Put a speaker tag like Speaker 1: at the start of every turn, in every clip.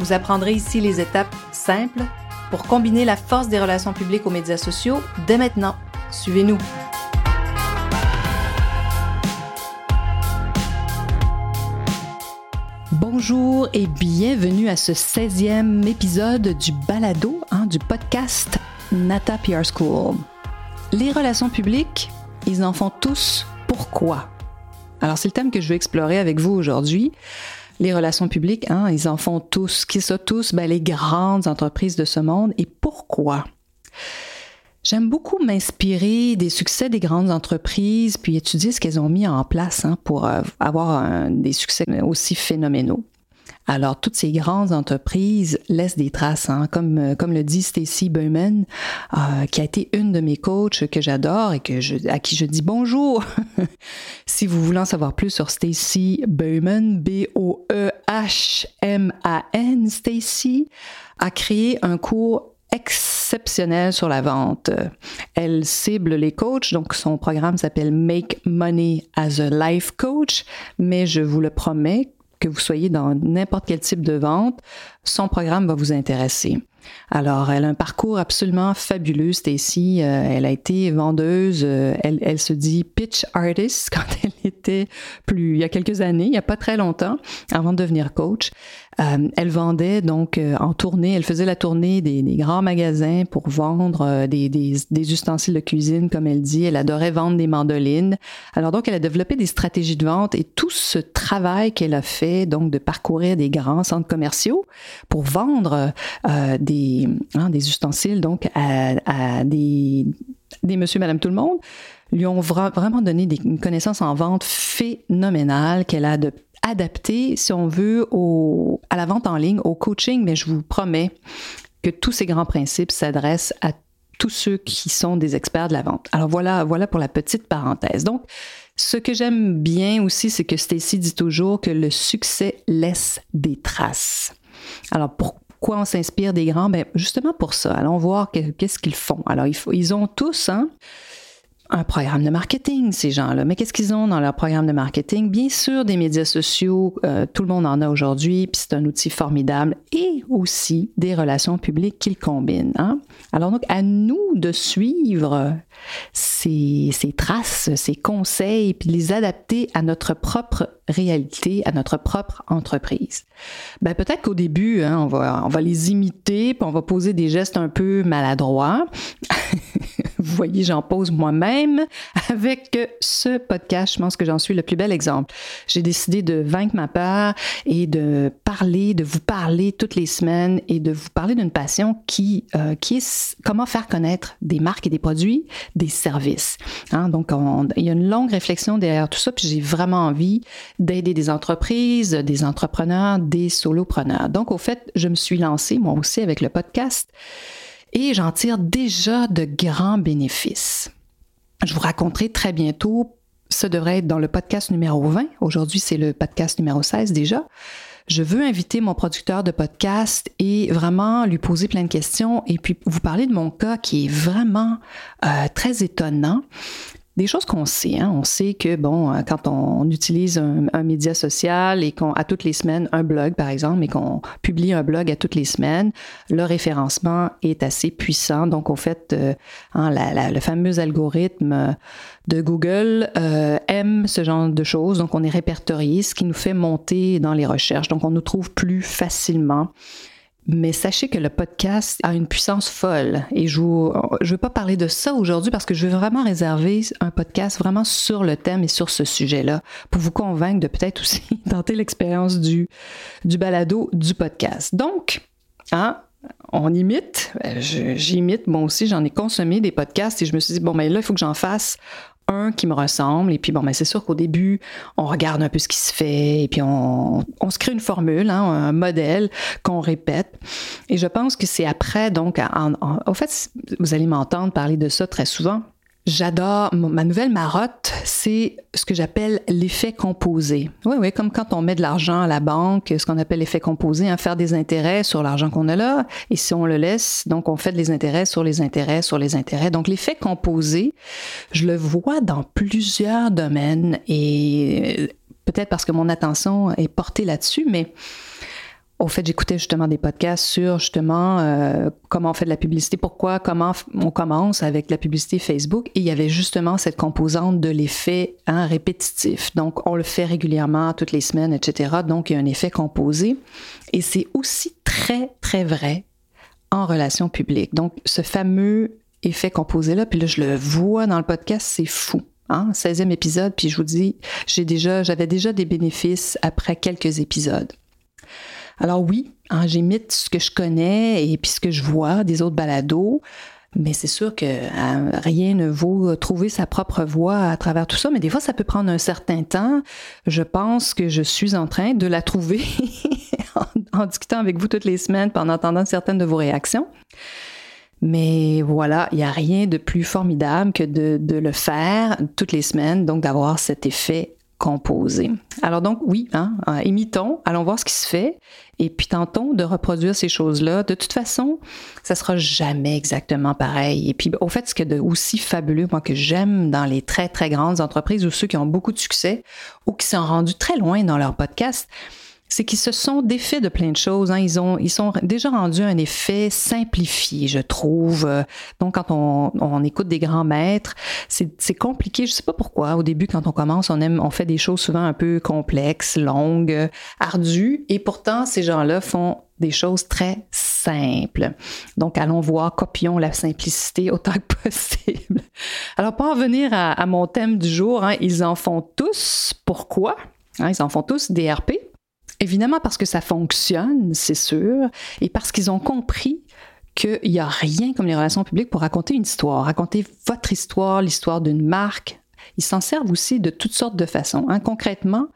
Speaker 1: Vous apprendrez ici les étapes simples pour combiner la force des relations publiques aux médias sociaux dès maintenant. Suivez-nous. Bonjour et bienvenue à ce 16e épisode du balado, hein, du podcast Nata PR School. Les relations publiques, ils en font tous pourquoi? Alors c'est le thème que je veux explorer avec vous aujourd'hui. Les relations publiques, hein, ils en font tous. Qui sont tous? Ben, les grandes entreprises de ce monde. Et pourquoi? J'aime beaucoup m'inspirer des succès des grandes entreprises, puis étudier ce qu'elles ont mis en place hein, pour euh, avoir des succès aussi phénoménaux. Alors, toutes ces grandes entreprises laissent des traces, hein, comme, euh, comme le dit Stacy Bowman, euh, qui a été une de mes coachs que j'adore et que à qui je dis bonjour. si vous voulez en savoir plus sur Stacy Bowman, B-O-E-H-M-A-N, Stacy a créé un cours exceptionnelle sur la vente. Elle cible les coachs, donc son programme s'appelle Make Money as a Life Coach, mais je vous le promets, que vous soyez dans n'importe quel type de vente, son programme va vous intéresser. Alors, elle a un parcours absolument fabuleux, Stacy. Euh, elle a été vendeuse, euh, elle, elle, se dit pitch artist quand elle était plus, il y a quelques années, il n'y a pas très longtemps, avant de devenir coach. Euh, elle vendait donc euh, en tournée, elle faisait la tournée des, grands magasins pour vendre euh, des, ustensiles de cuisine, comme elle dit. Elle adorait vendre des mandolines. Alors donc, elle a développé des stratégies de vente et tout ce travail qu'elle a fait, donc de parcourir des grands centres commerciaux pour vendre des, hein, des ustensiles donc à, des, des monsieur, madame, tout le monde lui ont vraiment donné des, une connaissance en vente phénoménale qu'elle a de adapté, si on veut, à la vente en ligne, au coaching, mais je vous promets que tous ces grands principes s'adressent à tous ceux qui sont des experts de la vente. Alors voilà, voilà pour la petite parenthèse. Donc, ce que j'aime bien aussi, c'est que Stacy dit toujours que le succès laisse des traces. Alors, pourquoi on s'inspire des grands? Ben, justement pour ça. Allons voir qu'est-ce qu'ils font. Alors, ils, ils ont tous, hein, un programme de marketing, ces gens-là. Mais qu'est-ce qu'ils ont dans leur programme de marketing? Bien sûr, des médias sociaux, euh, tout le monde en a aujourd'hui, puis c'est un outil formidable, et aussi des relations publiques qu'ils combinent. Hein? Alors donc, à nous de suivre ces, ces traces, ces conseils, puis les adapter à notre propre réalité, à notre propre entreprise. Ben, peut-être qu'au début, hein, on, va, on va les imiter, puis on va poser des gestes un peu maladroits. Vous voyez, j'en pose moi-même. Avec ce podcast, je pense que j'en suis le plus bel exemple. J'ai décidé de vaincre ma peur et de parler, de vous parler toutes les semaines et de vous parler d'une passion qui, euh, qui est comment faire connaître des marques et des produits, des services. Hein? Donc, il y a une longue réflexion derrière tout ça, puis j'ai vraiment envie d'aider des entreprises, des entrepreneurs, des solopreneurs. Donc, au fait, je me suis lancée, moi aussi, avec le podcast et j'en tire déjà de grands bénéfices. Je vous raconterai très bientôt, ce devrait être dans le podcast numéro 20, aujourd'hui c'est le podcast numéro 16 déjà. Je veux inviter mon producteur de podcast et vraiment lui poser plein de questions et puis vous parler de mon cas qui est vraiment euh, très étonnant des choses qu'on sait. Hein. On sait que, bon, euh, quand on utilise un, média social et qu'on, à toutes les semaines, un blog, par exemple, et qu'on publie un blog à toutes les semaines, le référencement est assez puissant. Donc, au fait, euh, hein, le fameux algorithme de Google euh, aime ce genre de choses. Donc, on est répertorié, ce qui nous fait monter dans les recherches. Donc, on nous trouve plus facilement. Mais sachez que le podcast a une puissance folle et je ne veux pas parler de ça aujourd'hui parce que je veux vraiment réserver un podcast vraiment sur le thème et sur ce sujet-là pour vous convaincre de peut-être aussi tenter l'expérience du, du balado du podcast. Donc, hein, on imite, j'imite, moi aussi, j'en ai consommé des podcasts et je me suis dit, bon, ben là, il faut que j'en fasse un qui me ressemble. Et puis, bon, ben, c'est sûr qu'au début, on regarde un peu ce qui se fait et puis on, se crée une formule, hein, un modèle qu'on répète. Et je pense que c'est après, donc, au fait, vous allez m'entendre parler de ça très souvent. J'adore, ma nouvelle marotte, c'est ce que j'appelle l'effet composé. Oui, oui, comme quand on met de l'argent à la banque, ce qu'on appelle l'effet composé, hein, faire des intérêts sur l'argent qu'on a là, et si on le laisse, donc on fait des intérêts sur les intérêts sur les intérêts. Donc l'effet composé, je le vois dans plusieurs domaines, et peut-être parce que mon attention est portée là-dessus, mais au fait, j'écoutais justement des podcasts sur justement euh, comment on fait de la publicité, pourquoi, comment on commence avec la publicité Facebook. Et il y avait justement cette composante de l'effet hein, répétitif. Donc, on le fait régulièrement, toutes les semaines, etc. Donc, il y a un effet composé. Et c'est aussi très, très vrai en relation publique. Donc, ce fameux effet composé-là, puis là, je le vois dans le podcast, c'est fou. Hein? 16e épisode, puis je vous dis, j'ai déjà, j'avais déjà des bénéfices après quelques épisodes. Alors oui, hein, j'imite ce que je connais et puis ce que je vois des autres balados. Mais c'est sûr que hein, rien ne vaut trouver sa propre voie à travers tout ça. Mais des fois, ça peut prendre un certain temps. Je pense que je suis en train de la trouver en, discutant avec vous toutes les semaines, en entendant certaines de vos réactions. Mais voilà, il n'y a rien de plus formidable que de, le faire toutes les semaines, donc d'avoir cet effet composé. Alors donc oui, hein, imitons, allons voir ce qui se fait et puis tentons de reproduire ces choses-là. De toute façon, ça sera jamais exactement pareil. Et puis au fait, ce qui est de aussi fabuleux, moi que j'aime dans les très très grandes entreprises ou ceux qui ont beaucoup de succès ou qui sont rendus très loin dans leur podcast, c'est qu'ils se sont défaits de plein de choses. Hein. Ils, ont, ils sont déjà rendus un effet simplifié, je trouve. Donc, quand on, écoute des grands maîtres, c'est compliqué. Je sais pas pourquoi. Au début, quand on commence, on aime, on fait des choses souvent un peu complexes, longues, ardues. Et pourtant, ces gens-là font des choses très simples. Donc, allons voir, copions la simplicité autant que possible. Alors, pour en venir à, mon thème du jour, hein, ils en font tous. Pourquoi? Hein, ils en font tous des RP. Évidemment parce que ça fonctionne, c'est sûr, et parce qu'ils ont compris qu'il n'y a rien comme les relations publiques pour raconter une histoire, raconter votre histoire, l'histoire d'une marque, ils s'en servent aussi de toutes sortes de façons. Hein. Concrètement,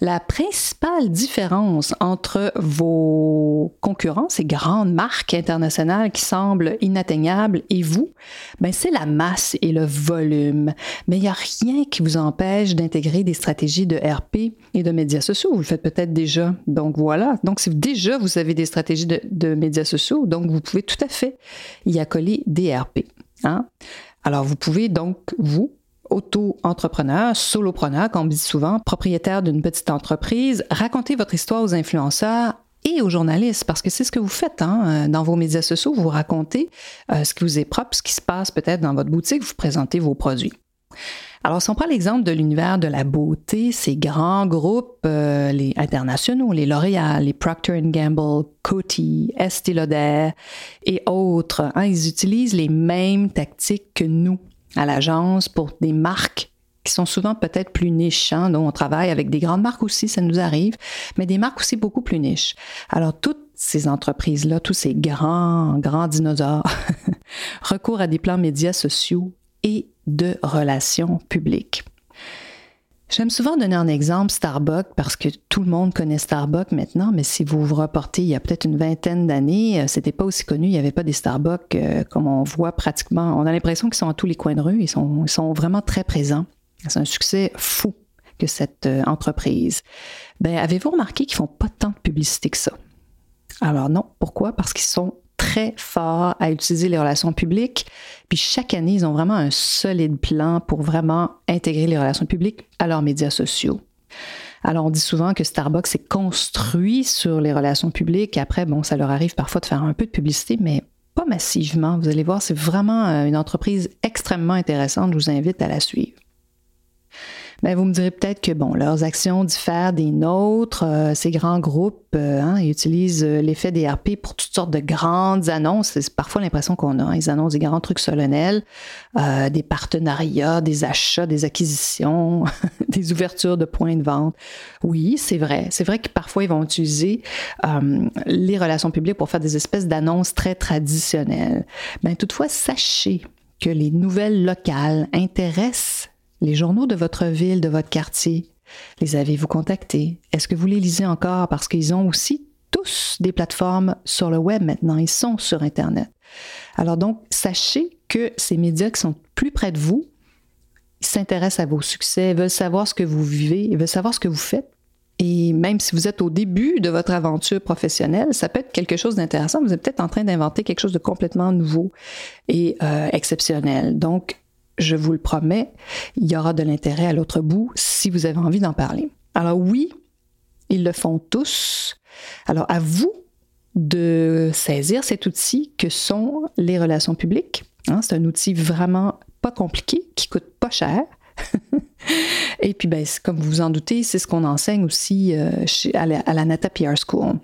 Speaker 1: la principale différence entre vos concurrents, ces grandes marques internationales qui semblent inatteignables, et vous, ben c'est la masse et le volume. Mais il n'y a rien qui vous empêche d'intégrer des stratégies de RP et de médias sociaux. Vous le faites peut-être déjà. Donc voilà. Donc si déjà vous avez des stratégies de, médias sociaux, donc vous pouvez tout à fait y accoler des RP. Hein. Alors vous pouvez donc, vous, auto-entrepreneur, solopreneur, comme on dit souvent, propriétaire d'une petite entreprise, racontez votre histoire aux influenceurs et aux journalistes, parce que c'est ce que vous faites hein, dans vos médias sociaux, vous racontez euh, ce qui vous est propre, ce qui se passe peut-être dans votre boutique, vous présentez vos produits. Alors, si on prend l'exemple de l'univers de la beauté, ces grands groupes, euh, les internationaux, les L'Oréal, les Procter Gamble, Coty, Estée Lauder et autres, hein, ils utilisent les mêmes tactiques que nous à l'agence pour des marques qui sont souvent peut-être plus niches. Hein, on travaille avec des grandes marques aussi, ça nous arrive, mais des marques aussi beaucoup plus niches. Alors, toutes ces entreprises-là, tous ces grands, grands dinosaures, recourent à des plans médias sociaux et de relations publiques. J'aime souvent donner un exemple Starbucks parce que tout le monde connaît Starbucks maintenant, mais si vous vous reportez il y a peut-être une vingtaine d'années, euh, c'était pas aussi connu, il n'y avait pas des Starbucks euh, comme on voit pratiquement. On a l'impression qu'ils sont à tous les coins de rue, ils sont, ils sont vraiment très présents. C'est un succès fou que cette euh, entreprise. Ben, avez-vous remarqué qu'ils font pas tant de publicité que ça? Alors non, pourquoi? Parce qu'ils sont très forts à utiliser les relations publiques. Puis chaque année, ils ont vraiment un solide plan pour vraiment intégrer les relations publiques à leurs médias sociaux. Alors, on dit souvent que Starbucks est construit sur les relations publiques. Après, bon, ça leur arrive parfois de faire un peu de publicité, mais pas massivement. Vous allez voir, c'est vraiment euh, une entreprise extrêmement intéressante. Je vous invite à la suivre. Ben, vous me direz peut-être que bon, leurs actions diffèrent des nôtres. Euh, ces grands groupes euh, hein, utilisent euh, l'effet des RP pour toutes sortes de grandes annonces. C'est parfois l'impression qu'on a. Hein. Ils annoncent des grands trucs solennels, des partenariats, des achats, des acquisitions, des ouvertures de points de vente. Oui, c'est vrai. C'est vrai que parfois ils vont utiliser les relations publiques pour faire des espèces d'annonces très traditionnelles. Ben, toutefois, sachez que les nouvelles locales intéressent les journaux de votre ville, de votre quartier. Les avez-vous contactés? Est-ce que vous les lisez encore parce qu'ils ont aussi tous des plateformes sur le web maintenant, ils sont sur Internet. Alors donc, sachez que ces médias qui sont plus près de vous, ils s'intéressent à vos succès, veulent savoir ce que vous vivez, veulent savoir ce que vous faites. Et même si vous êtes au début de votre aventure professionnelle, ça peut être quelque chose d'intéressant. Vous êtes peut-être en train d'inventer quelque chose de complètement nouveau et euh, exceptionnel. Donc, je vous le promets, il y aura de l'intérêt à l'autre bout si vous avez envie d'en parler. Alors oui, ils le font tous. Alors à vous de saisir cet outil que sont les relations publiques. Hein, c'est un outil vraiment pas compliqué, qui coûte pas cher. Et puis, ben, comme vous vous en doutez, c'est ce qu'on enseigne aussi euh, à, la, Nata PR School.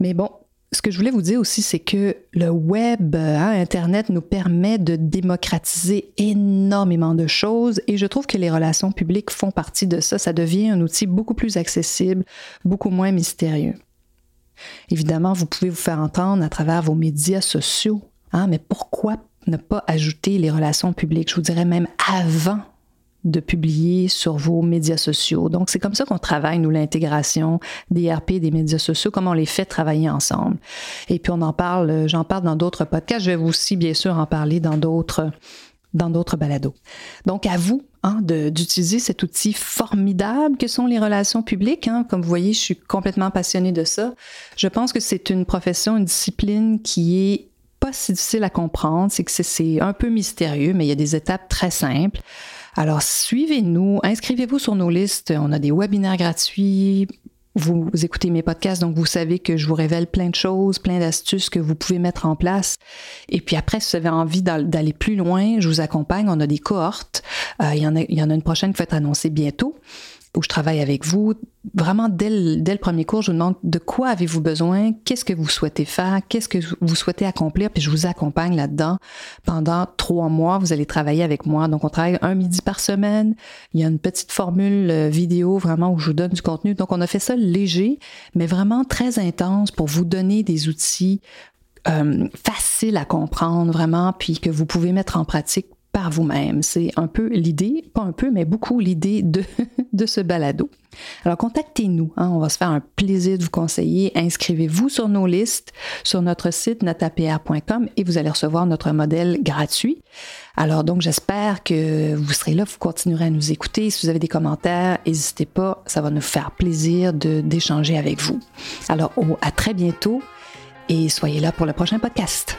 Speaker 1: Mais bon, ce que je voulais vous dire aussi, c'est que le web, hein, Internet nous permet de démocratiser énormément de choses et je trouve que les relations publiques font partie de ça. Ça devient un outil beaucoup plus accessible, beaucoup moins mystérieux. Évidemment, vous pouvez vous faire entendre à travers vos médias sociaux, hein, mais pourquoi ne pas ajouter les relations publiques? Je vous dirais même avant de publier sur vos médias sociaux. Donc, c'est comme ça qu'on travaille, nous, l'intégration des RP, des médias sociaux, comment on les fait travailler ensemble. Et puis, on en parle, j'en parle dans d'autres podcasts. Je vais aussi, bien sûr, en parler dans d'autres dans d'autres balados. Donc, à vous hein, d'utiliser cet outil formidable que sont les relations publiques. Hein. Comme vous voyez, je suis complètement passionnée de ça. Je pense que c'est une profession, une discipline qui est pas si difficile à comprendre. C'est que c'est un peu mystérieux, mais il y a des étapes très simples. Alors, suivez-nous, inscrivez-vous sur nos listes. On a des webinaires gratuits. Vous, écoutez mes podcasts, donc vous savez que je vous révèle plein de choses, plein d'astuces que vous pouvez mettre en place. Et puis après, si vous avez envie d'aller plus loin, je vous accompagne. On a des cohortes. Euh, il, y en a, il y en a une prochaine qui va être annoncée bientôt où je travaille avec vous. Vraiment, dès le, premier cours, je vous demande de quoi avez-vous besoin, qu'est-ce que vous souhaitez faire, qu'est-ce que vous souhaitez accomplir, puis je vous accompagne là-dedans. Pendant trois mois, vous allez travailler avec moi. Donc, on travaille un midi par semaine. Il y a une petite formule euh, vidéo vraiment où je vous donne du contenu. Donc, on a fait ça léger, mais vraiment très intense pour vous donner des outils euh, faciles à comprendre vraiment, puis que vous pouvez mettre en pratique vous-même. C'est un peu l'idée, pas un peu, mais beaucoup l'idée de, de ce balado. Alors contactez-nous, hein. on va se faire un plaisir de vous conseiller. Inscrivez-vous sur nos listes sur notre site natapr.com et vous allez recevoir notre modèle gratuit. Alors donc j'espère que vous serez là, vous continuerez à nous écouter. Si vous avez des commentaires, n'hésitez pas, ça va nous faire plaisir d'échanger avec vous. Alors à très bientôt et soyez là pour le prochain podcast.